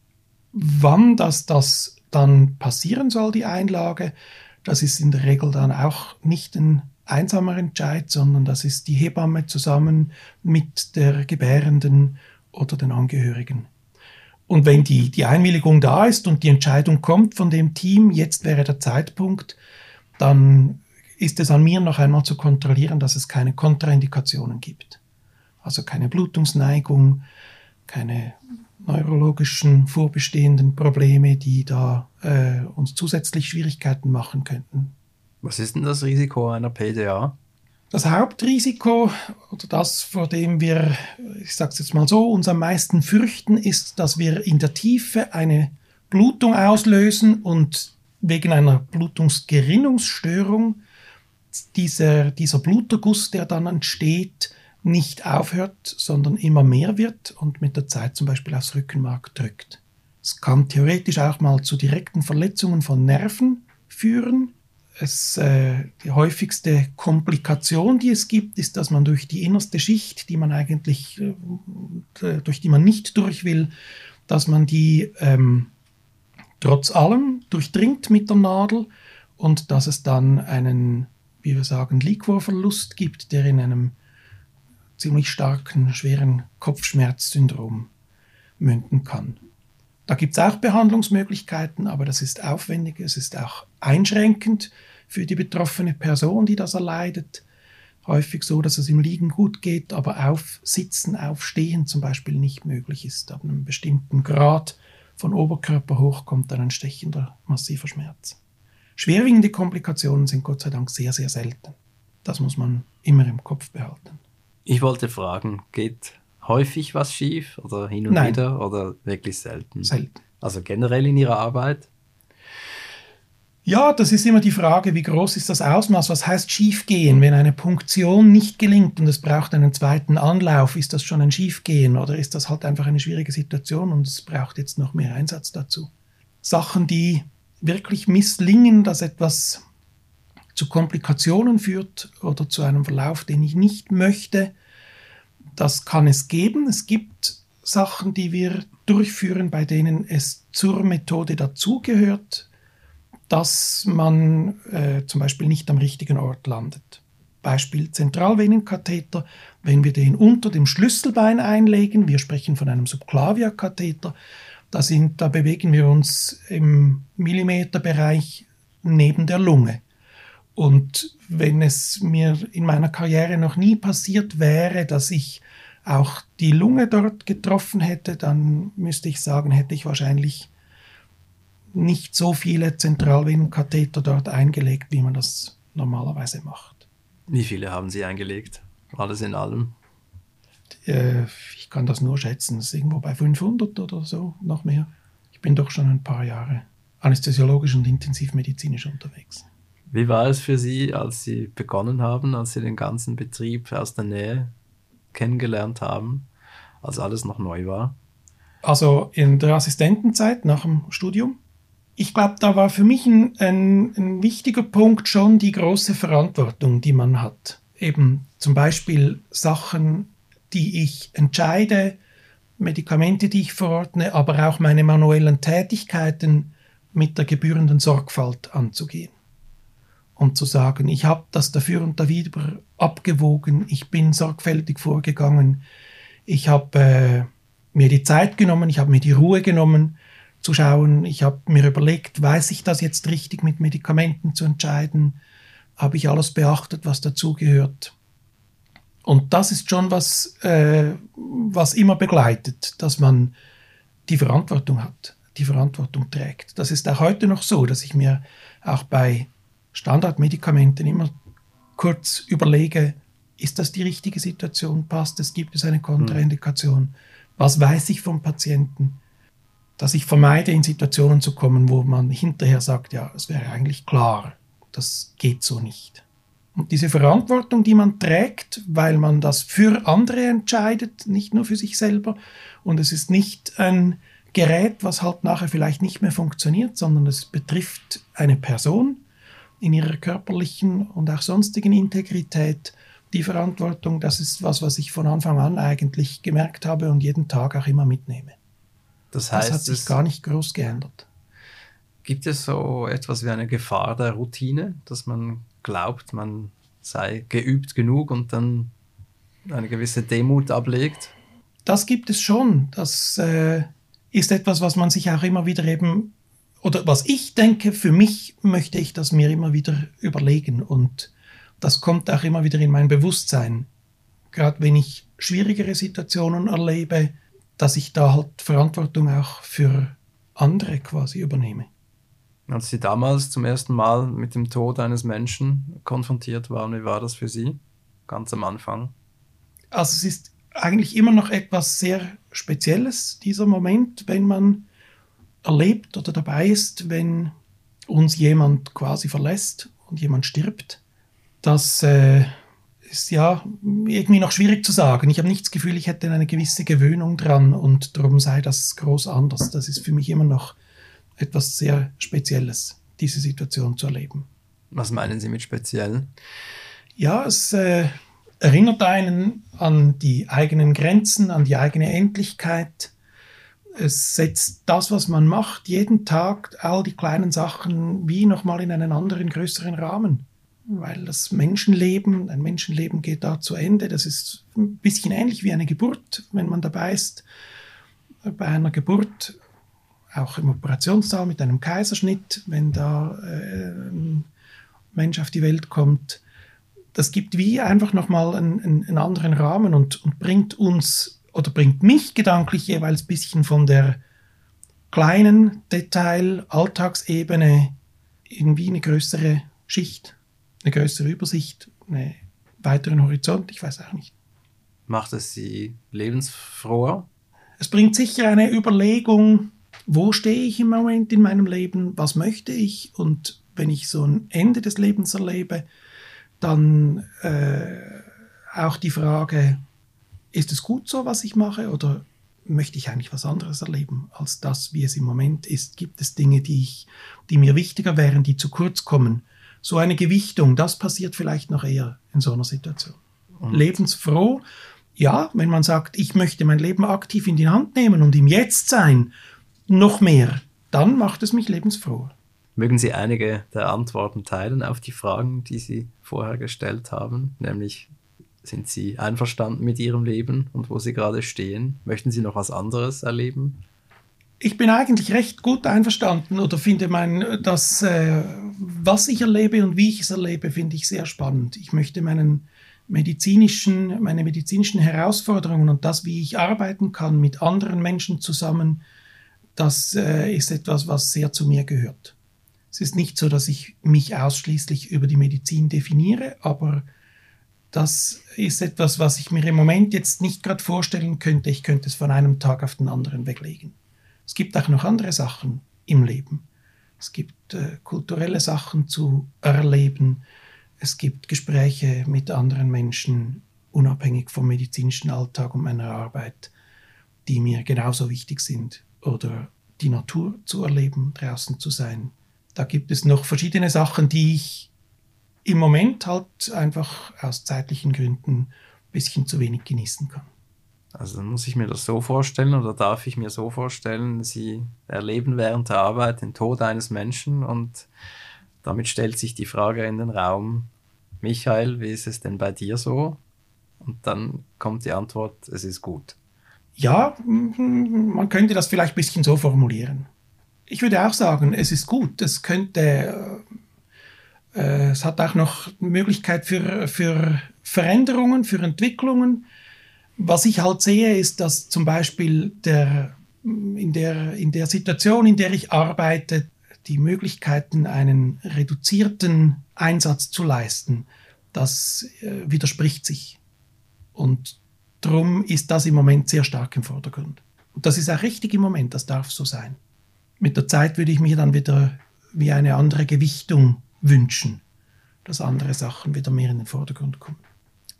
wann das, das dann passieren soll, die Einlage, das ist in der Regel dann auch nicht ein einsamer Entscheid, sondern das ist die Hebamme zusammen mit der Gebärenden oder den Angehörigen. Und wenn die, die Einwilligung da ist und die Entscheidung kommt von dem Team, jetzt wäre der Zeitpunkt, dann ist es an mir noch einmal zu kontrollieren, dass es keine Kontraindikationen gibt. Also keine Blutungsneigung, keine neurologischen vorbestehenden Probleme, die da äh, uns zusätzlich Schwierigkeiten machen könnten. Was ist denn das Risiko einer PDA? Das Hauptrisiko oder das, vor dem wir, ich sage es jetzt mal so, uns am meisten fürchten, ist, dass wir in der Tiefe eine Blutung auslösen und wegen einer Blutungsgerinnungsstörung dieser, dieser Bluterguss, der dann entsteht, nicht aufhört, sondern immer mehr wird und mit der Zeit zum Beispiel aufs Rückenmark drückt. Es kann theoretisch auch mal zu direkten Verletzungen von Nerven führen. Es, äh, die häufigste Komplikation, die es gibt, ist, dass man durch die innerste Schicht, die man eigentlich, äh, durch die man nicht durch will, dass man die ähm, trotz allem durchdringt mit der Nadel und dass es dann einen, wie wir sagen, Liquorverlust gibt, der in einem ziemlich starken, schweren Kopfschmerzsyndrom münden kann. Da gibt es auch Behandlungsmöglichkeiten, aber das ist aufwendig, es ist auch einschränkend für die betroffene Person, die das erleidet. Häufig so, dass es im Liegen gut geht, aber auf Sitzen, Aufstehen zum Beispiel nicht möglich ist. Ab einem bestimmten Grad von Oberkörper hoch kommt dann ein stechender, massiver Schmerz. Schwerwiegende Komplikationen sind Gott sei Dank sehr, sehr selten. Das muss man immer im Kopf behalten. Ich wollte fragen, geht häufig was schief oder hin und Nein. wieder oder wirklich selten? Selten. Also generell in Ihrer Arbeit? Ja, das ist immer die Frage, wie groß ist das Ausmaß? Was heißt schiefgehen? Wenn eine Punktion nicht gelingt und es braucht einen zweiten Anlauf, ist das schon ein Schiefgehen oder ist das halt einfach eine schwierige Situation und es braucht jetzt noch mehr Einsatz dazu? Sachen, die wirklich misslingen, dass etwas zu Komplikationen führt oder zu einem Verlauf, den ich nicht möchte. Das kann es geben. Es gibt Sachen, die wir durchführen, bei denen es zur Methode dazugehört, dass man äh, zum Beispiel nicht am richtigen Ort landet. Beispiel Zentralvenenkatheter, wenn wir den unter dem Schlüsselbein einlegen, wir sprechen von einem Subclavia-Katheter, da, da bewegen wir uns im Millimeterbereich neben der Lunge. Und wenn es mir in meiner Karriere noch nie passiert wäre, dass ich auch die Lunge dort getroffen hätte, dann müsste ich sagen, hätte ich wahrscheinlich nicht so viele Zentralvenenkatheter dort eingelegt, wie man das normalerweise macht. Wie viele haben Sie eingelegt? Alles in allem? Äh, ich kann das nur schätzen. Das ist irgendwo bei 500 oder so, noch mehr. Ich bin doch schon ein paar Jahre anästhesiologisch und intensivmedizinisch unterwegs. Wie war es für Sie, als Sie begonnen haben, als Sie den ganzen Betrieb aus der Nähe kennengelernt haben, als alles noch neu war? Also in der Assistentenzeit nach dem Studium. Ich glaube, da war für mich ein, ein, ein wichtiger Punkt schon die große Verantwortung, die man hat. Eben zum Beispiel Sachen, die ich entscheide, Medikamente, die ich verordne, aber auch meine manuellen Tätigkeiten mit der gebührenden Sorgfalt anzugehen und zu sagen, ich habe das dafür und dawider abgewogen, ich bin sorgfältig vorgegangen, ich habe äh, mir die Zeit genommen, ich habe mir die Ruhe genommen zu schauen, ich habe mir überlegt, weiß ich das jetzt richtig mit Medikamenten zu entscheiden, habe ich alles beachtet, was dazugehört. Und das ist schon was, äh, was immer begleitet, dass man die Verantwortung hat, die Verantwortung trägt. Das ist auch heute noch so, dass ich mir auch bei Standardmedikamenten immer kurz überlege, ist das die richtige Situation? Passt es? Gibt es eine Kontraindikation? Was weiß ich vom Patienten? Dass ich vermeide, in Situationen zu kommen, wo man hinterher sagt, ja, es wäre eigentlich klar, das geht so nicht. Und diese Verantwortung, die man trägt, weil man das für andere entscheidet, nicht nur für sich selber, und es ist nicht ein Gerät, was halt nachher vielleicht nicht mehr funktioniert, sondern es betrifft eine Person, in ihrer körperlichen und auch sonstigen Integrität die Verantwortung, das ist was, was ich von Anfang an eigentlich gemerkt habe und jeden Tag auch immer mitnehme. Das heißt, das hat sich gar nicht groß geändert. Gibt es so etwas wie eine Gefahr der Routine, dass man glaubt, man sei geübt genug und dann eine gewisse Demut ablegt? Das gibt es schon. Das äh, ist etwas, was man sich auch immer wieder eben, oder was ich denke, für mich möchte ich das mir immer wieder überlegen und das kommt auch immer wieder in mein Bewusstsein. Gerade wenn ich schwierigere Situationen erlebe, dass ich da halt Verantwortung auch für andere quasi übernehme. Als Sie damals zum ersten Mal mit dem Tod eines Menschen konfrontiert waren, wie war das für Sie? Ganz am Anfang? Also es ist eigentlich immer noch etwas sehr Spezielles, dieser Moment, wenn man erlebt oder dabei ist, wenn uns jemand quasi verlässt und jemand stirbt. Das äh, ist ja irgendwie noch schwierig zu sagen. Ich habe nicht das Gefühl, ich hätte eine gewisse Gewöhnung dran und darum sei das groß anders. Das ist für mich immer noch etwas sehr Spezielles, diese Situation zu erleben. Was meinen Sie mit speziell? Ja, es äh, erinnert einen an die eigenen Grenzen, an die eigene Endlichkeit. Es setzt das, was man macht, jeden Tag, all die kleinen Sachen, wie nochmal in einen anderen, größeren Rahmen weil das Menschenleben, ein Menschenleben geht da zu Ende. Das ist ein bisschen ähnlich wie eine Geburt, wenn man dabei ist. Bei einer Geburt, auch im Operationssaal mit einem Kaiserschnitt, wenn da äh, ein Mensch auf die Welt kommt. Das gibt wie einfach nochmal einen, einen anderen Rahmen und, und bringt uns oder bringt mich gedanklich jeweils ein bisschen von der kleinen Detail, Alltagsebene in wie eine größere Schicht eine größere Übersicht, einen weiteren Horizont, ich weiß auch nicht. Macht es Sie lebensfroher? Es bringt sicher eine Überlegung, wo stehe ich im Moment in meinem Leben, was möchte ich und wenn ich so ein Ende des Lebens erlebe, dann äh, auch die Frage, ist es gut so, was ich mache oder möchte ich eigentlich was anderes erleben als das, wie es im Moment ist? Gibt es Dinge, die, ich, die mir wichtiger wären, die zu kurz kommen? so eine Gewichtung, das passiert vielleicht noch eher in so einer Situation. Und Lebensfroh, ja, wenn man sagt, ich möchte mein Leben aktiv in die Hand nehmen und im Jetzt sein, noch mehr, dann macht es mich lebensfroh. Mögen Sie einige der Antworten teilen auf die Fragen, die Sie vorher gestellt haben, nämlich sind Sie einverstanden mit Ihrem Leben und wo Sie gerade stehen? Möchten Sie noch was anderes erleben? ich bin eigentlich recht gut einverstanden oder finde mein, dass äh, was ich erlebe und wie ich es erlebe, finde ich sehr spannend. Ich möchte meinen medizinischen, meine medizinischen Herausforderungen und das, wie ich arbeiten kann mit anderen Menschen zusammen, das äh, ist etwas, was sehr zu mir gehört. Es ist nicht so, dass ich mich ausschließlich über die Medizin definiere, aber das ist etwas, was ich mir im Moment jetzt nicht gerade vorstellen könnte. Ich könnte es von einem Tag auf den anderen weglegen. Es gibt auch noch andere Sachen im Leben. Es gibt äh, kulturelle Sachen zu erleben. Es gibt Gespräche mit anderen Menschen, unabhängig vom medizinischen Alltag und meiner Arbeit, die mir genauso wichtig sind. Oder die Natur zu erleben, draußen zu sein. Da gibt es noch verschiedene Sachen, die ich im Moment halt einfach aus zeitlichen Gründen ein bisschen zu wenig genießen kann. Also muss ich mir das so vorstellen oder darf ich mir so vorstellen, Sie erleben während der Arbeit den Tod eines Menschen und damit stellt sich die Frage in den Raum, Michael, wie ist es denn bei dir so? Und dann kommt die Antwort, es ist gut. Ja, man könnte das vielleicht ein bisschen so formulieren. Ich würde auch sagen, es ist gut. Es könnte, äh, es hat auch noch Möglichkeit für, für Veränderungen, für Entwicklungen was ich halt sehe, ist, dass zum Beispiel der, in, der, in der Situation, in der ich arbeite, die Möglichkeiten, einen reduzierten Einsatz zu leisten, das äh, widerspricht sich. Und darum ist das im Moment sehr stark im Vordergrund. Und das ist auch richtig im Moment, das darf so sein. Mit der Zeit würde ich mir dann wieder wie eine andere Gewichtung wünschen, dass andere Sachen wieder mehr in den Vordergrund kommen.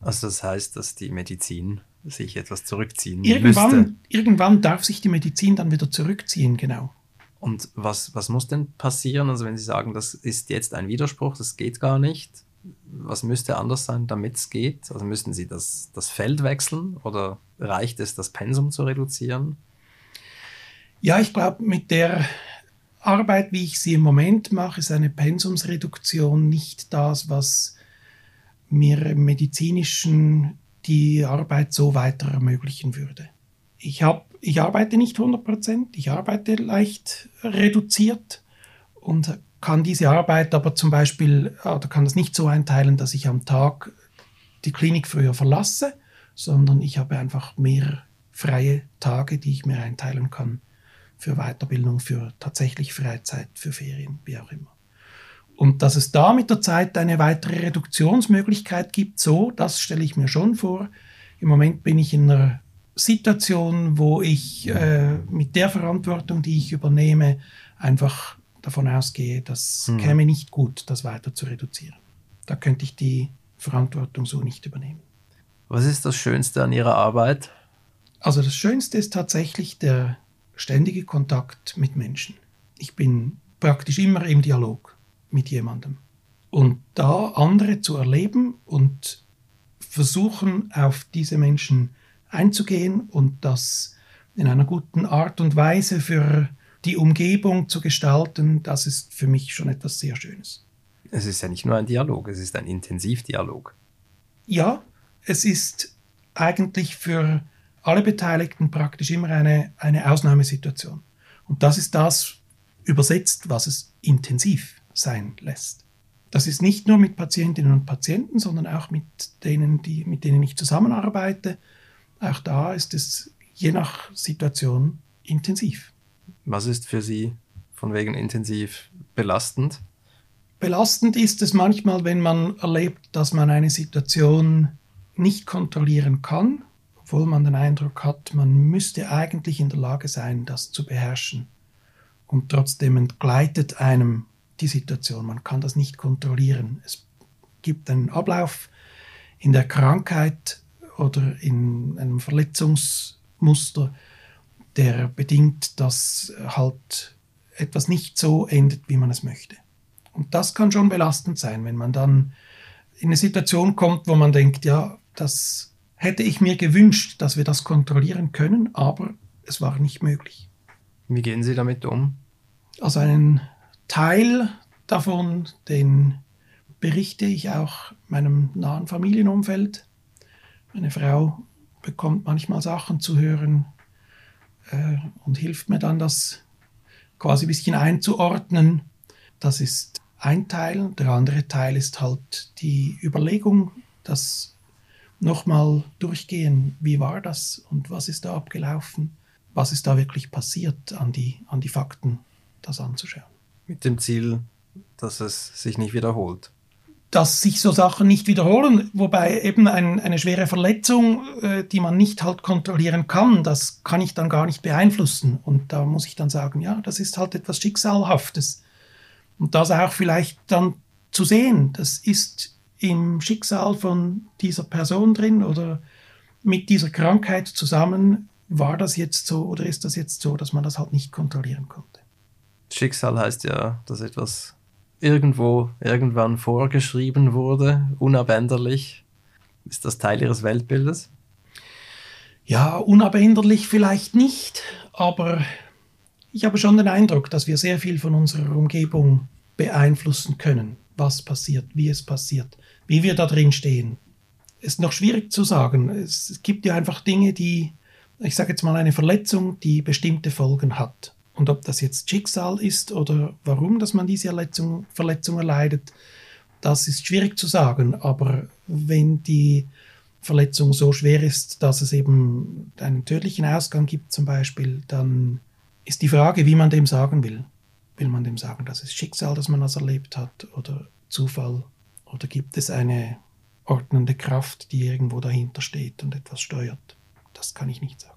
Also das heißt, dass die Medizin sich etwas zurückziehen irgendwann, müsste. Irgendwann darf sich die Medizin dann wieder zurückziehen, genau. Und was, was muss denn passieren? Also wenn Sie sagen, das ist jetzt ein Widerspruch, das geht gar nicht, was müsste anders sein, damit es geht? Also müssten Sie das, das Feld wechseln oder reicht es, das Pensum zu reduzieren? Ja, ich glaube, mit der Arbeit, wie ich sie im Moment mache, ist eine Pensumsreduktion nicht das, was mir im medizinischen die Arbeit so weiter ermöglichen würde. Ich, hab, ich arbeite nicht 100%, ich arbeite leicht reduziert und kann diese Arbeit aber zum Beispiel, oder kann das nicht so einteilen, dass ich am Tag die Klinik früher verlasse, sondern ich habe einfach mehr freie Tage, die ich mir einteilen kann für Weiterbildung, für tatsächlich Freizeit, für Ferien, wie auch immer. Und dass es da mit der Zeit eine weitere Reduktionsmöglichkeit gibt, so, das stelle ich mir schon vor. Im Moment bin ich in einer Situation, wo ich äh, mit der Verantwortung, die ich übernehme, einfach davon ausgehe, das hm. käme nicht gut, das weiter zu reduzieren. Da könnte ich die Verantwortung so nicht übernehmen. Was ist das Schönste an Ihrer Arbeit? Also das Schönste ist tatsächlich der ständige Kontakt mit Menschen. Ich bin praktisch immer im Dialog mit jemandem. Und da andere zu erleben und versuchen, auf diese Menschen einzugehen und das in einer guten Art und Weise für die Umgebung zu gestalten, das ist für mich schon etwas sehr Schönes. Es ist ja nicht nur ein Dialog, es ist ein Intensivdialog. Ja, es ist eigentlich für alle Beteiligten praktisch immer eine, eine Ausnahmesituation. Und das ist das übersetzt, was es intensiv sein lässt. Das ist nicht nur mit Patientinnen und Patienten, sondern auch mit denen, die, mit denen ich zusammenarbeite. Auch da ist es je nach Situation intensiv. Was ist für Sie von wegen intensiv belastend? Belastend ist es manchmal, wenn man erlebt, dass man eine Situation nicht kontrollieren kann obwohl man den Eindruck hat, man müsste eigentlich in der Lage sein, das zu beherrschen. Und trotzdem entgleitet einem die Situation. Man kann das nicht kontrollieren. Es gibt einen Ablauf in der Krankheit oder in einem Verletzungsmuster, der bedingt, dass halt etwas nicht so endet, wie man es möchte. Und das kann schon belastend sein, wenn man dann in eine Situation kommt, wo man denkt, ja, das hätte ich mir gewünscht, dass wir das kontrollieren können, aber es war nicht möglich. Wie gehen Sie damit um? Also einen Teil davon, den berichte ich auch meinem nahen Familienumfeld. Meine Frau bekommt manchmal Sachen zu hören äh, und hilft mir dann, das quasi ein bisschen einzuordnen. Das ist ein Teil. Der andere Teil ist halt die Überlegung, dass nochmal durchgehen, wie war das und was ist da abgelaufen, was ist da wirklich passiert, an die, an die Fakten das anzuschauen. Mit dem Ziel, dass es sich nicht wiederholt. Dass sich so Sachen nicht wiederholen, wobei eben ein, eine schwere Verletzung, äh, die man nicht halt kontrollieren kann, das kann ich dann gar nicht beeinflussen. Und da muss ich dann sagen, ja, das ist halt etwas Schicksalhaftes. Und das auch vielleicht dann zu sehen, das ist im Schicksal von dieser Person drin oder mit dieser Krankheit zusammen, war das jetzt so oder ist das jetzt so, dass man das halt nicht kontrollieren konnte. Schicksal heißt ja, dass etwas irgendwo, irgendwann vorgeschrieben wurde, unabänderlich. Ist das Teil Ihres Weltbildes? Ja, unabänderlich vielleicht nicht, aber ich habe schon den Eindruck, dass wir sehr viel von unserer Umgebung beeinflussen können, was passiert, wie es passiert wie wir da drin stehen, ist noch schwierig zu sagen. Es gibt ja einfach Dinge, die, ich sage jetzt mal, eine Verletzung, die bestimmte Folgen hat. Und ob das jetzt Schicksal ist oder warum, dass man diese Verletzung, Verletzung erleidet, das ist schwierig zu sagen. Aber wenn die Verletzung so schwer ist, dass es eben einen tödlichen Ausgang gibt zum Beispiel, dann ist die Frage, wie man dem sagen will. Will man dem sagen, dass es Schicksal, dass man das erlebt hat oder Zufall oder gibt es eine ordnende Kraft, die irgendwo dahinter steht und etwas steuert? Das kann ich nicht sagen.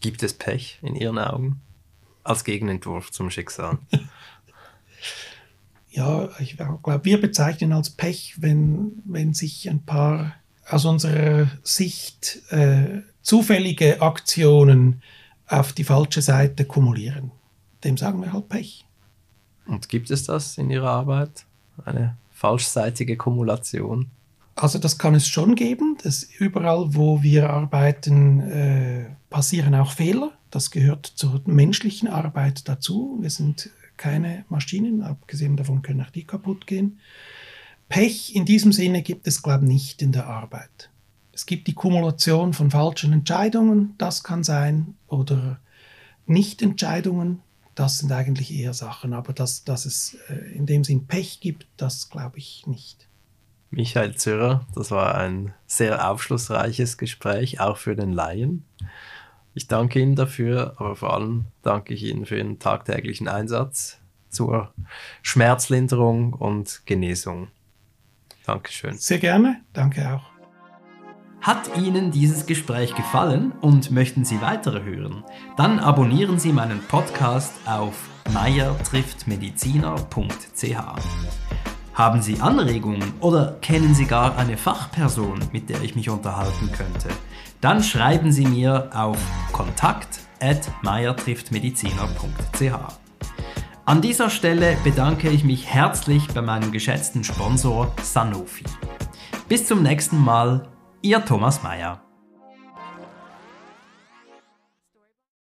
Gibt es Pech in Ihren Augen als Gegenentwurf zum Schicksal? <laughs> ja, ich glaube, wir bezeichnen als Pech, wenn, wenn sich ein paar aus unserer Sicht äh, zufällige Aktionen auf die falsche Seite kumulieren. Dem sagen wir halt Pech. Und gibt es das in Ihrer Arbeit? Eine falschseitige Kumulation? Also das kann es schon geben. Das überall, wo wir arbeiten, äh, passieren auch Fehler. Das gehört zur menschlichen Arbeit dazu. Wir sind keine Maschinen, abgesehen davon können auch die kaputt gehen. Pech in diesem Sinne gibt es, glaube ich, nicht in der Arbeit. Es gibt die Kumulation von falschen Entscheidungen, das kann sein, oder Nichtentscheidungen, das sind eigentlich eher Sachen, aber dass, dass es äh, in dem Sinn Pech gibt, das glaube ich nicht. Michael Zürrer, das war ein sehr aufschlussreiches Gespräch, auch für den Laien. Ich danke Ihnen dafür, aber vor allem danke ich Ihnen für Ihren tagtäglichen Einsatz zur Schmerzlinderung und Genesung. Dankeschön. Sehr gerne, danke auch. Hat Ihnen dieses Gespräch gefallen und möchten Sie weitere hören? Dann abonnieren Sie meinen Podcast auf meiertrifftmediziner.ch. Haben Sie Anregungen oder kennen Sie gar eine Fachperson, mit der ich mich unterhalten könnte? Dann schreiben Sie mir auf kontakt@meiertrifftmediziner.ch. An dieser Stelle bedanke ich mich herzlich bei meinem geschätzten Sponsor Sanofi. Bis zum nächsten Mal, Ihr Thomas Mayer.